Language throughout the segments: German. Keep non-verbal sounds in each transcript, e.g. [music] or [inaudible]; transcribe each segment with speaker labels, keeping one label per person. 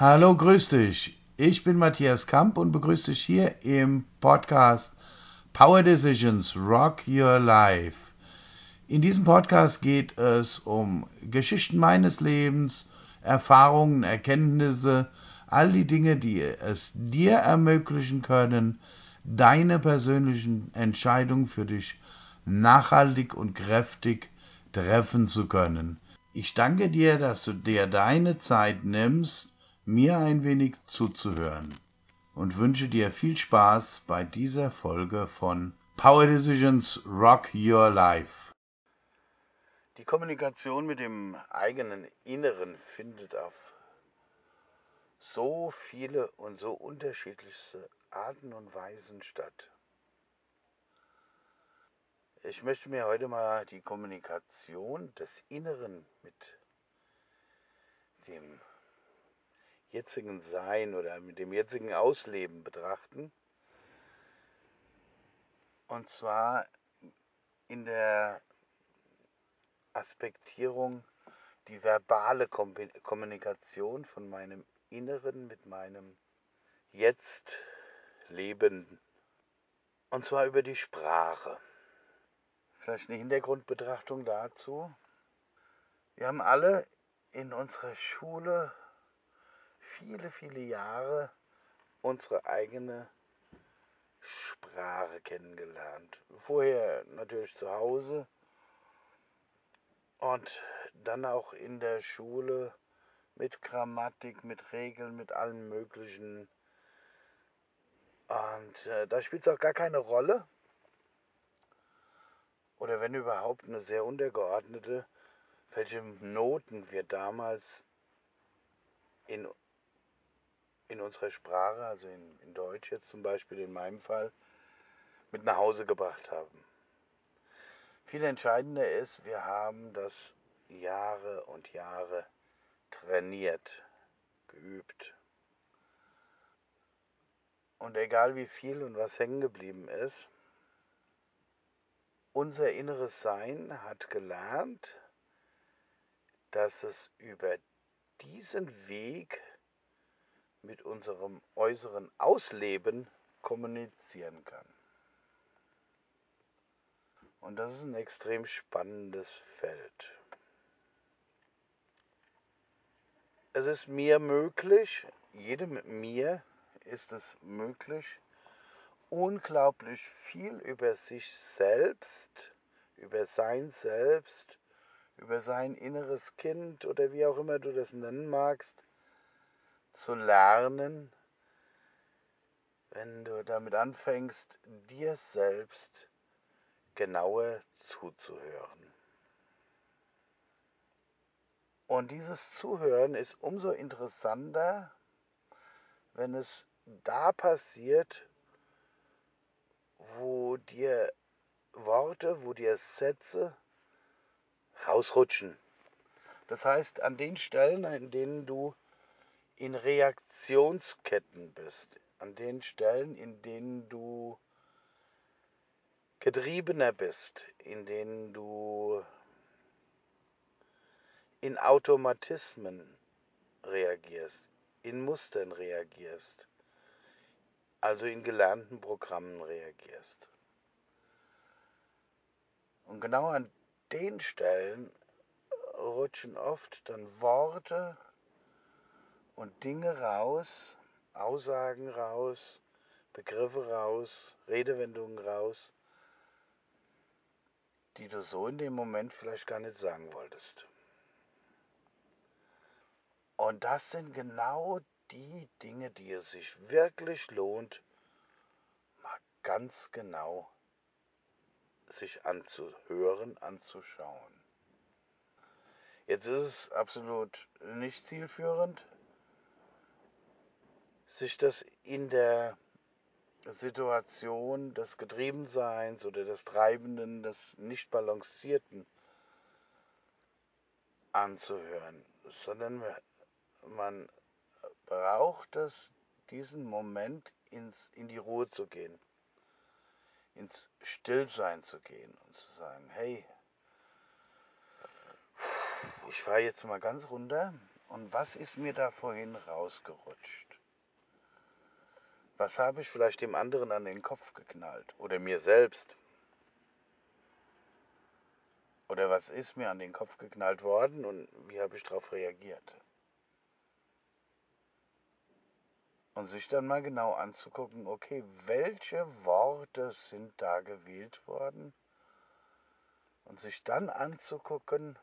Speaker 1: Hallo, grüß dich. Ich bin Matthias Kamp und begrüße dich hier im Podcast Power Decisions Rock Your Life. In diesem Podcast geht es um Geschichten meines Lebens, Erfahrungen, Erkenntnisse, all die Dinge, die es dir ermöglichen können, deine persönlichen Entscheidungen für dich nachhaltig und kräftig treffen zu können. Ich danke dir, dass du dir deine Zeit nimmst, mir ein wenig zuzuhören und wünsche dir viel Spaß bei dieser Folge von Power Decisions Rock Your Life. Die Kommunikation mit dem eigenen Inneren findet auf so viele und so unterschiedlichste Arten und Weisen statt. Ich möchte mir heute mal die Kommunikation des Inneren mit dem jetzigen Sein oder mit dem jetzigen Ausleben betrachten. Und zwar in der Aspektierung die verbale Kommunikation von meinem Inneren mit meinem Jetzt Leben. Und zwar über die Sprache. Vielleicht eine Hintergrundbetrachtung dazu. Wir haben alle in unserer Schule viele, viele Jahre unsere eigene Sprache kennengelernt. Vorher natürlich zu Hause und dann auch in der Schule mit Grammatik, mit Regeln, mit allen möglichen. Und äh, da spielt es auch gar keine Rolle, oder wenn überhaupt eine sehr untergeordnete, welche Noten wir damals in, in unserer Sprache, also in, in Deutsch jetzt zum Beispiel in meinem Fall, mit nach Hause gebracht haben. Viel entscheidender ist, wir haben das Jahre und Jahre trainiert, geübt. Und egal wie viel und was hängen geblieben ist, unser inneres Sein hat gelernt, dass es über diesen Weg mit unserem äußeren Ausleben kommunizieren kann. Und das ist ein extrem spannendes Feld. Es ist mir möglich, jedem mir ist es möglich, unglaublich viel über sich selbst, über sein Selbst, über sein inneres Kind oder wie auch immer du das nennen magst, zu lernen, wenn du damit anfängst, dir selbst genauer zuzuhören. Und dieses Zuhören ist umso interessanter, wenn es da passiert, wo dir Worte, wo dir Sätze rausrutschen. Das heißt, an den Stellen, an denen du in Reaktionsketten bist, an den Stellen, in denen du getriebener bist, in denen du in Automatismen reagierst, in Mustern reagierst, also in gelernten Programmen reagierst. Und genau an den Stellen rutschen oft dann Worte und Dinge raus, Aussagen raus, Begriffe raus, Redewendungen raus, die du so in dem Moment vielleicht gar nicht sagen wolltest. Und das sind genau die Dinge, die es sich wirklich lohnt, mal ganz genau sich anzuhören, anzuschauen. Jetzt ist es absolut nicht zielführend, sich das in der Situation des Getriebenseins oder des Treibenden, des nicht Balancierten anzuhören, sondern man braucht es, diesen Moment ins, in die Ruhe zu gehen, ins Stillsein zu gehen und zu sagen, hey, ich fahre jetzt mal ganz runter Und was ist mir da vorhin rausgerutscht? Was habe ich vielleicht dem anderen an den Kopf geknallt? Oder mir selbst? Oder was ist mir an den Kopf geknallt worden und wie habe ich darauf reagiert? Und sich dann mal genau anzugucken, okay, welche Worte sind da gewählt worden? Und sich dann anzugucken,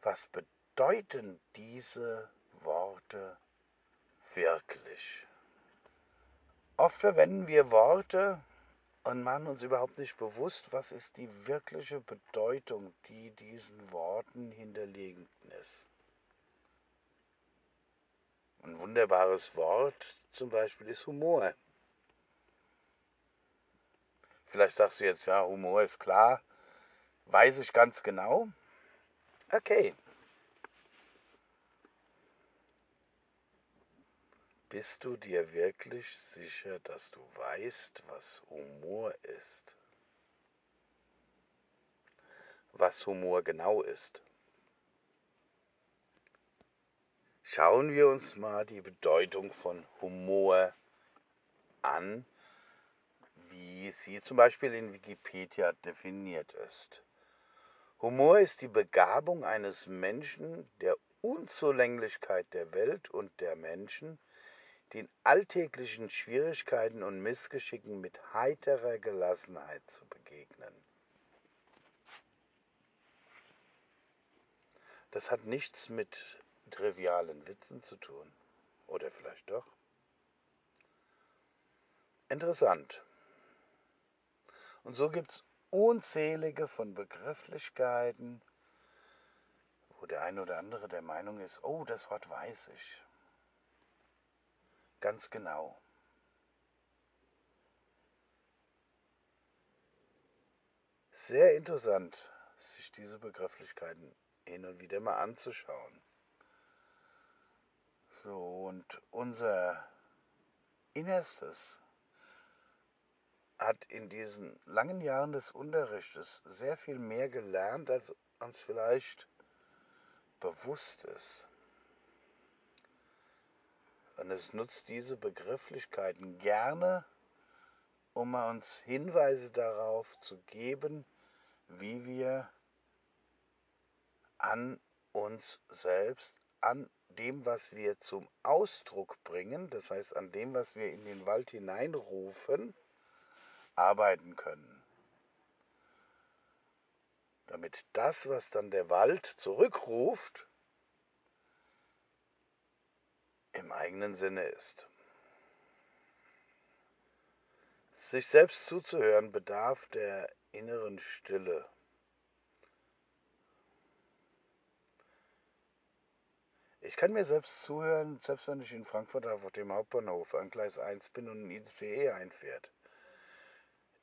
Speaker 1: was bedeuten diese Worte wirklich? Oft verwenden wir Worte und machen uns überhaupt nicht bewusst, was ist die wirkliche Bedeutung, die diesen Worten hinterlegen ist. Ein wunderbares Wort zum Beispiel ist Humor. Vielleicht sagst du jetzt, ja, Humor ist klar, weiß ich ganz genau. Okay. Bist du dir wirklich sicher, dass du weißt, was Humor ist? Was Humor genau ist? Schauen wir uns mal die Bedeutung von Humor an, wie sie zum Beispiel in Wikipedia definiert ist. Humor ist die Begabung eines Menschen, der Unzulänglichkeit der Welt und der Menschen, den alltäglichen Schwierigkeiten und Missgeschicken mit heiterer Gelassenheit zu begegnen. Das hat nichts mit trivialen Witzen zu tun. Oder vielleicht doch? Interessant. Und so gibt es unzählige von Begrifflichkeiten, wo der eine oder andere der Meinung ist, oh, das Wort weiß ich. Ganz genau. Sehr interessant, sich diese Begrifflichkeiten hin und wieder mal anzuschauen. So, und unser Innerstes hat in diesen langen Jahren des Unterrichtes sehr viel mehr gelernt, als uns vielleicht bewusst ist. Und es nutzt diese Begrifflichkeiten gerne, um uns Hinweise darauf zu geben, wie wir an uns selbst, an dem, was wir zum Ausdruck bringen, das heißt an dem, was wir in den Wald hineinrufen, arbeiten können. Damit das, was dann der Wald zurückruft, im eigenen Sinne ist. Sich selbst zuzuhören bedarf der inneren Stille. Ich kann mir selbst zuhören, selbst wenn ich in Frankfurt auf dem Hauptbahnhof an Gleis 1 bin und ein ICE einfährt.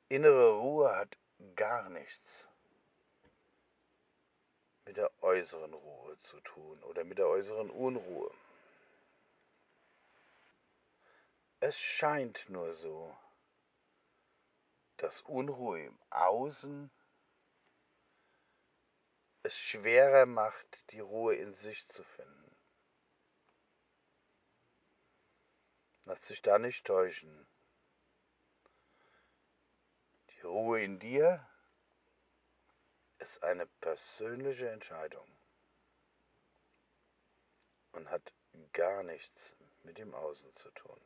Speaker 1: Innere Ruhe hat gar nichts mit der äußeren Ruhe zu tun oder mit der äußeren Unruhe. Es scheint nur so, dass Unruhe im Außen es schwerer macht, die Ruhe in sich zu finden. Lass dich da nicht täuschen. Die Ruhe in dir ist eine persönliche Entscheidung und hat gar nichts mit dem Außen zu tun.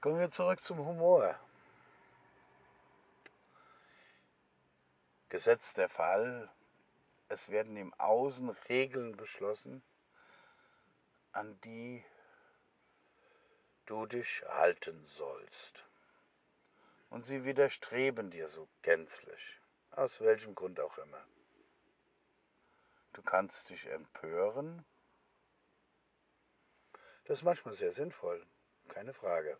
Speaker 1: Kommen wir zurück zum Humor. Gesetzt der Fall, es werden im Außen Regeln beschlossen, an die du dich halten sollst. Und sie widerstreben dir so gänzlich, aus welchem Grund auch immer. Du kannst dich empören. Das ist manchmal sehr sinnvoll, keine Frage.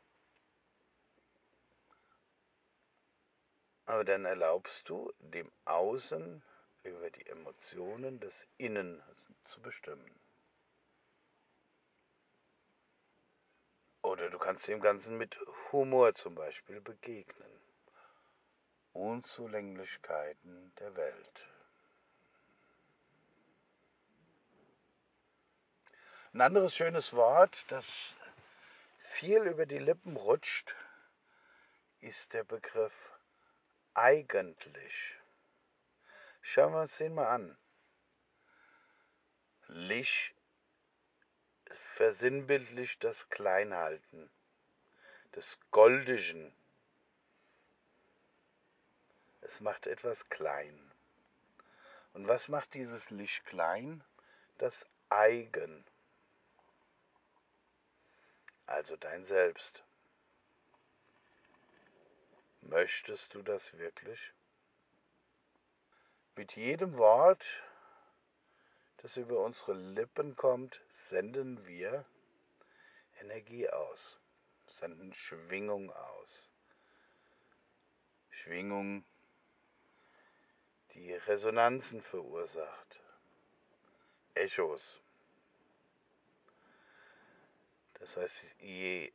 Speaker 1: Aber dann erlaubst du dem Außen über die Emotionen des Innen zu bestimmen. Oder du kannst dem Ganzen mit Humor zum Beispiel begegnen. Unzulänglichkeiten der Welt. Ein anderes schönes Wort, das viel über die Lippen rutscht, ist der Begriff eigentlich. Schauen wir uns den mal an. Lich versinnbildlicht das Kleinhalten, des Goldischen. Es macht etwas klein. Und was macht dieses Licht klein? Das Eigen. Also dein Selbst. Möchtest du das wirklich? Mit jedem Wort, das über unsere Lippen kommt, senden wir Energie aus, senden Schwingung aus. Schwingung, die Resonanzen verursacht, Echos. Das heißt, je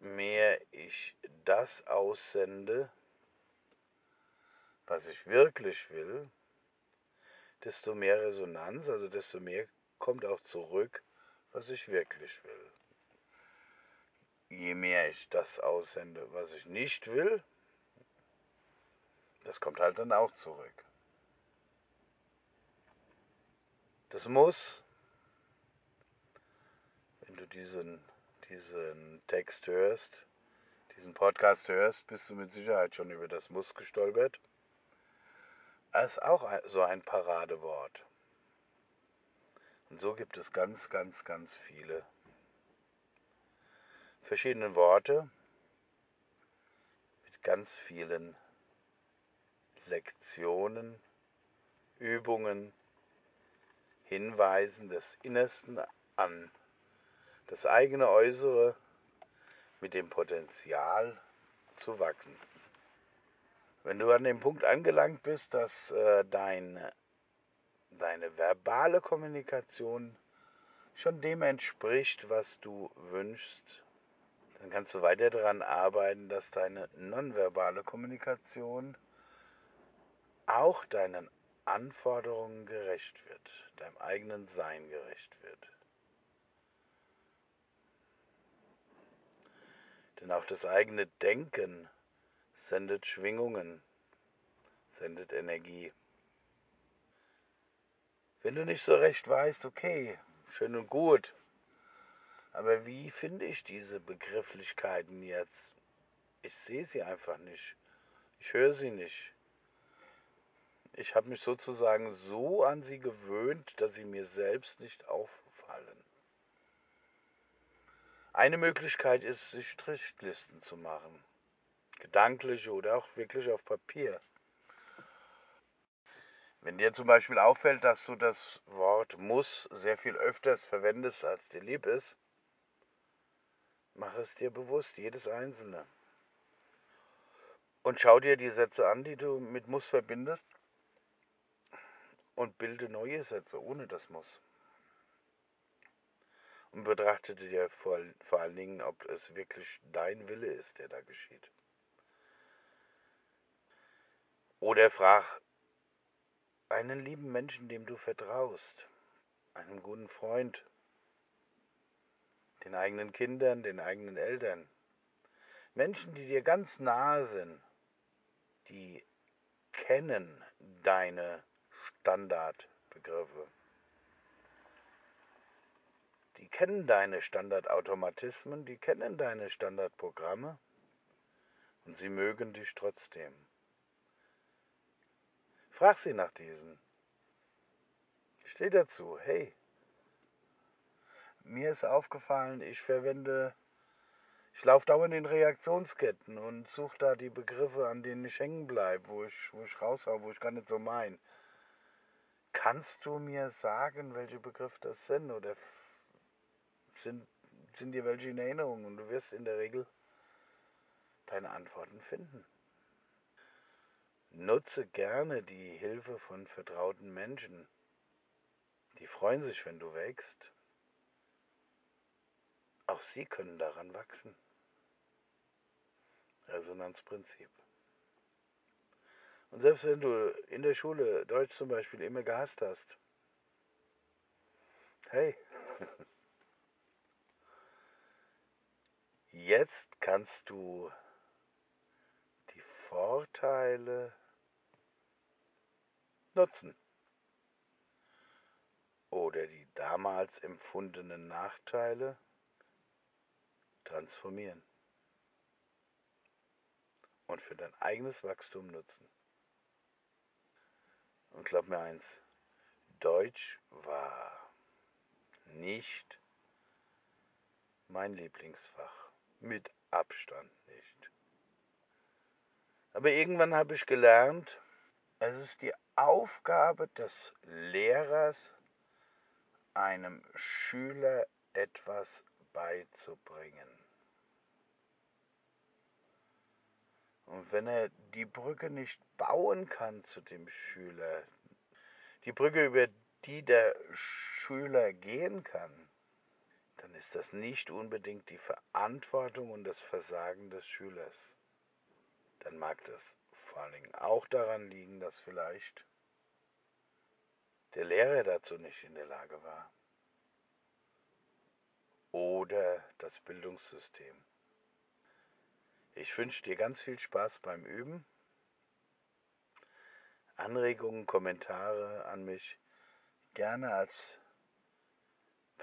Speaker 1: mehr ich das aussende, was ich wirklich will, desto mehr Resonanz, also desto mehr kommt auch zurück, was ich wirklich will. Je mehr ich das aussende, was ich nicht will, das kommt halt dann auch zurück. Das muss, wenn du diesen, diesen Text hörst, diesen Podcast hörst, bist du mit Sicherheit schon über das Muss gestolpert. Das ist auch so ein Paradewort. Und so gibt es ganz, ganz, ganz viele verschiedene Worte mit ganz vielen Lektionen, Übungen, Hinweisen des Innersten an das eigene Äußere mit dem Potenzial zu wachsen. Wenn du an dem Punkt angelangt bist, dass äh, dein, deine verbale Kommunikation schon dem entspricht, was du wünschst, dann kannst du weiter daran arbeiten, dass deine nonverbale Kommunikation auch deinen Anforderungen gerecht wird, deinem eigenen Sein gerecht wird. Denn auch das eigene Denken sendet Schwingungen, sendet Energie. Wenn du nicht so recht weißt, okay, schön und gut, aber wie finde ich diese Begrifflichkeiten jetzt? Ich sehe sie einfach nicht. Ich höre sie nicht. Ich habe mich sozusagen so an sie gewöhnt, dass sie mir selbst nicht auffallen. Eine Möglichkeit ist, sich Strichlisten zu machen gedanklich oder auch wirklich auf Papier. Wenn dir zum Beispiel auffällt, dass du das Wort muss sehr viel öfters verwendest, als dir lieb ist, mach es dir bewusst, jedes einzelne. Und schau dir die Sätze an, die du mit muss verbindest und bilde neue Sätze ohne das muss. Und betrachte dir vor, vor allen Dingen, ob es wirklich dein Wille ist, der da geschieht. Oder frag einen lieben Menschen, dem du vertraust, einen guten Freund, den eigenen Kindern, den eigenen Eltern, Menschen, die dir ganz nahe sind, die kennen deine Standardbegriffe. Die kennen deine Standardautomatismen, die kennen deine Standardprogramme und sie mögen dich trotzdem. Frag sie nach diesen. Steh dazu, hey, mir ist aufgefallen, ich verwende, ich laufe dauernd in Reaktionsketten und suche da die Begriffe, an denen ich hängen bleibe, wo ich, wo ich raushau, wo ich gar nicht so mein. Kannst du mir sagen, welche Begriffe das sind oder sind, sind dir welche in Erinnerung und du wirst in der Regel deine Antworten finden. Nutze gerne die Hilfe von vertrauten Menschen. Die freuen sich, wenn du wächst. Auch sie können daran wachsen. Resonanzprinzip. Und selbst wenn du in der Schule Deutsch zum Beispiel immer gehasst hast, Hey, [laughs] jetzt kannst du die Vorteile nutzen oder die damals empfundenen Nachteile transformieren und für dein eigenes Wachstum nutzen. Und glaub mir eins, Deutsch war nicht mein Lieblingsfach. Mit Abstand nicht. Aber irgendwann habe ich gelernt, es ist die Aufgabe des Lehrers, einem Schüler etwas beizubringen. Und wenn er die Brücke nicht bauen kann zu dem Schüler, die Brücke, über die der Schüler gehen kann, dann ist das nicht unbedingt die Verantwortung und das Versagen des Schülers. Dann mag das vor allen Dingen auch daran liegen, dass vielleicht der Lehrer dazu nicht in der Lage war. Oder das Bildungssystem. Ich wünsche dir ganz viel Spaß beim Üben. Anregungen, Kommentare an mich gerne als